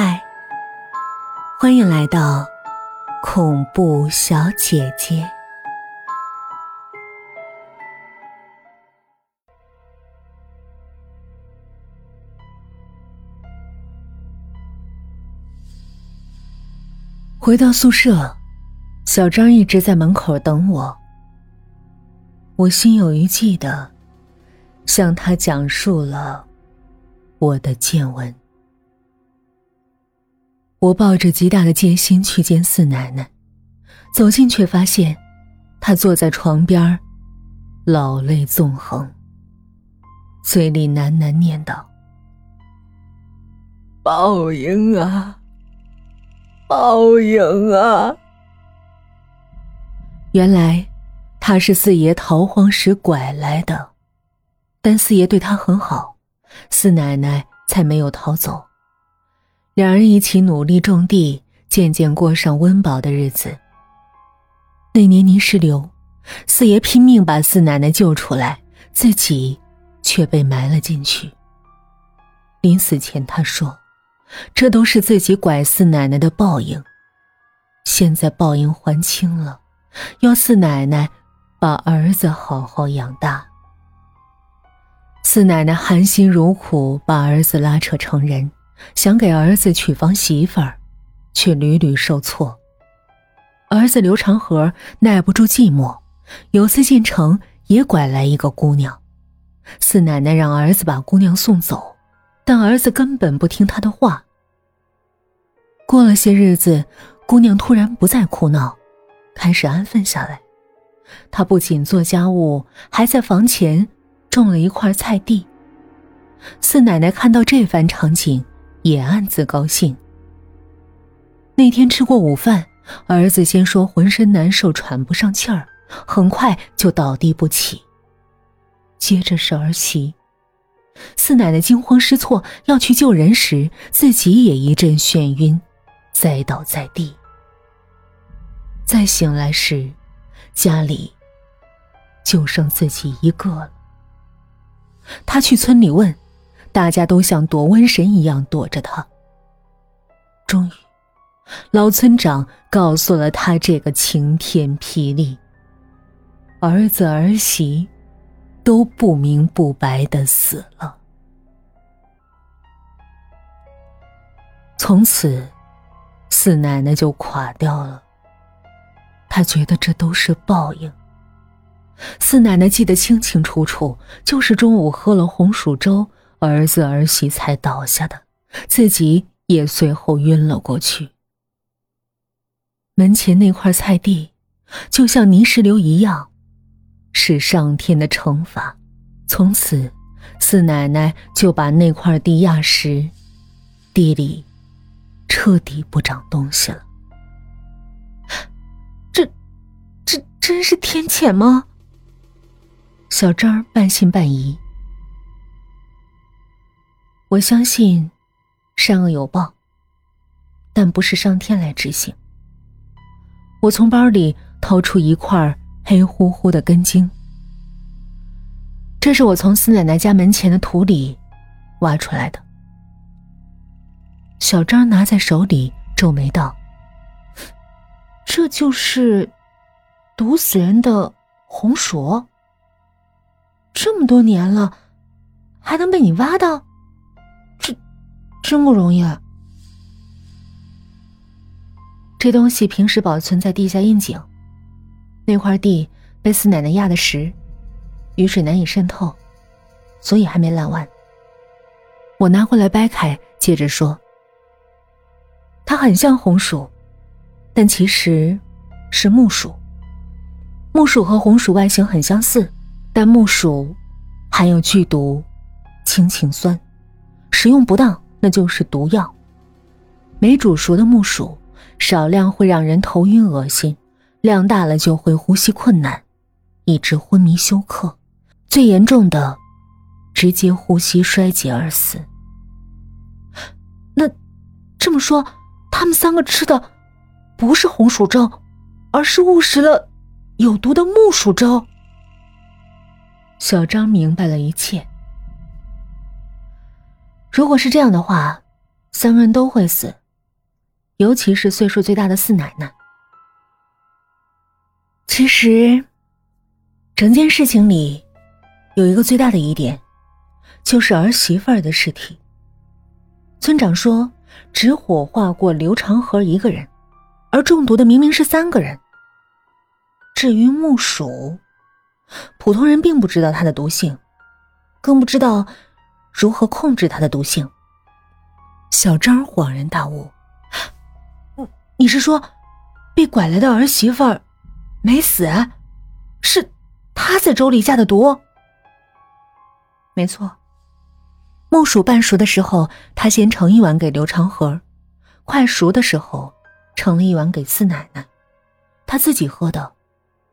嗨，欢迎来到恐怖小姐姐。回到宿舍，小张一直在门口等我。我心有余悸的向他讲述了我的见闻。我抱着极大的戒心去见四奶奶，走近却发现，她坐在床边老泪纵横，嘴里喃喃念叨：“报应啊，报应啊！”原来，他是四爷逃荒时拐来的，但四爷对他很好，四奶奶才没有逃走。两人一起努力种地，渐渐过上温饱的日子。那年泥石流，四爷拼命把四奶奶救出来，自己却被埋了进去。临死前他说：“这都是自己拐四奶奶的报应。”现在报应还清了，要四奶奶把儿子好好养大。四奶奶含辛茹苦把儿子拉扯成人。想给儿子娶房媳妇儿，却屡屡受挫。儿子刘长河耐不住寂寞，有次进城也拐来一个姑娘。四奶奶让儿子把姑娘送走，但儿子根本不听她的话。过了些日子，姑娘突然不再哭闹，开始安分下来。她不仅做家务，还在房前种了一块菜地。四奶奶看到这番场景。也暗自高兴。那天吃过午饭，儿子先说浑身难受，喘不上气儿，很快就倒地不起。接着是儿媳，四奶奶惊慌失措要去救人时，自己也一阵眩晕，栽倒在地。再醒来时，家里就剩自己一个了。他去村里问。大家都像躲瘟神一样躲着他。终于，老村长告诉了他这个晴天霹雳：儿子儿媳都不明不白的死了。从此，四奶奶就垮掉了。她觉得这都是报应。四奶奶记得清清楚楚，就是中午喝了红薯粥。儿子儿媳才倒下的，自己也随后晕了过去。门前那块菜地，就像泥石流一样，是上天的惩罚。从此，四奶奶就把那块地压实，地里彻底不长东西了。这，这真是天谴吗？小张半信半疑。我相信，善恶有报，但不是上天来执行。我从包里掏出一块黑乎乎的根茎，这是我从四奶奶家门前的土里挖出来的。小张拿在手里，皱眉道：“这就是毒死人的红薯？这么多年了，还能被你挖到？”真不容易啊。这东西平时保存在地下窨井，那块地被四奶奶压的实，雨水难以渗透，所以还没烂完。我拿过来掰开，接着说：“它很像红薯，但其实是木薯。木薯和红薯外形很相似，但木薯含有剧毒氢氰酸，使用不当。”那就是毒药。没煮熟的木薯，少量会让人头晕恶心，量大了就会呼吸困难，以致昏迷休克，最严重的，直接呼吸衰竭而死。那这么说，他们三个吃的不是红薯粥，而是误食了有毒的木薯粥。小张明白了一切。如果是这样的话，三个人都会死，尤其是岁数最大的四奶奶。其实，整件事情里有一个最大的疑点，就是儿媳妇儿的尸体。村长说，只火化过刘长河一个人，而中毒的明明是三个人。至于木薯，普通人并不知道它的毒性，更不知道如何控制它的毒性。小张恍然大悟：“你是说，被拐来的儿媳妇没死，是他在粥里下的毒？”没错，木薯半熟的时候，他先盛一碗给刘长河，快熟的时候，盛了一碗给四奶奶，他自己喝的。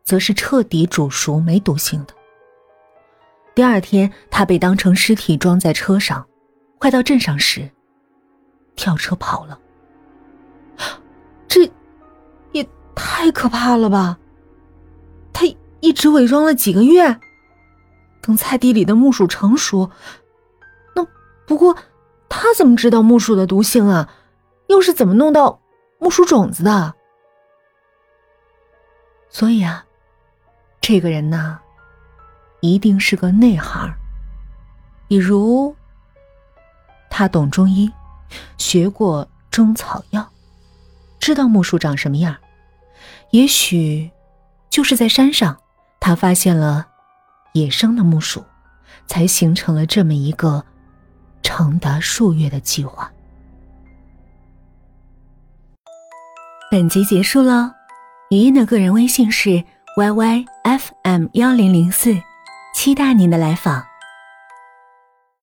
则是彻底煮熟没毒性的。第二天，他被当成尸体装在车上，快到镇上时，跳车跑了。这，也太可怕了吧！他一直伪装了几个月，等菜地里的木薯成熟，那不过他怎么知道木薯的毒性啊？又是怎么弄到木薯种子的？所以啊。这个人呢，一定是个内行。比如，他懂中医，学过中草药，知道木薯长什么样。也许，就是在山上，他发现了野生的木薯，才形成了这么一个长达数月的计划。本集结束了，语音的个人微信是。Y Y F M 幺零零四，期待您的来访。